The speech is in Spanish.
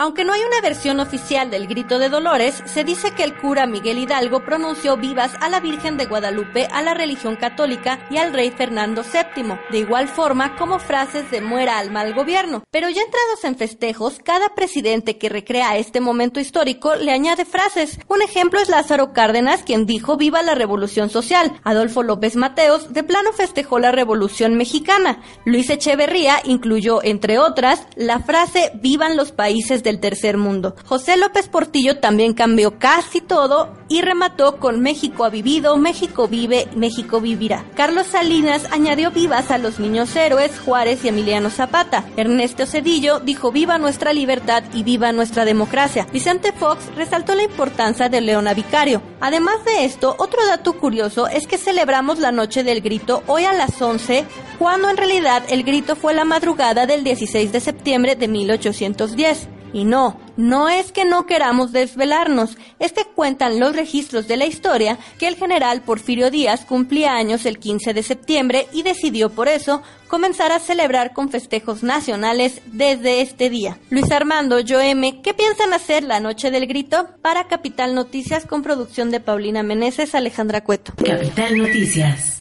Aunque no hay una versión oficial del grito de Dolores, se dice que el cura Miguel Hidalgo pronunció vivas a la Virgen de Guadalupe, a la religión católica y al rey Fernando VII, de igual forma como frases de muera al mal gobierno. Pero ya entrados en festejos, cada presidente que recrea este momento histórico le añade frases. Un ejemplo es Lázaro Cárdenas, quien dijo viva la revolución social. Adolfo López Mateos de plano festejó la revolución mexicana. Luis Echeverría incluyó, entre otras, la frase vivan los países del tercer mundo. José López Portillo también cambió casi todo y remató con México ha vivido, México vive, México vivirá. Carlos Salinas añadió vivas a los niños héroes Juárez y Emiliano Zapata. Ernesto Cedillo dijo viva nuestra libertad y viva nuestra democracia. Vicente Fox resaltó la importancia de Leona Vicario. Además de esto, otro dato curioso es que celebramos la noche del grito hoy a las 11, cuando en realidad el grito fue la madrugada del 16 de septiembre de 1810. Y no, no es que no queramos desvelarnos, es que cuentan los registros de la historia que el general Porfirio Díaz cumplía años el 15 de septiembre y decidió por eso comenzar a celebrar con festejos nacionales desde este día. Luis Armando, Joeme, ¿qué piensan hacer la noche del grito? Para Capital Noticias con producción de Paulina Meneses, Alejandra Cueto. Capital Noticias.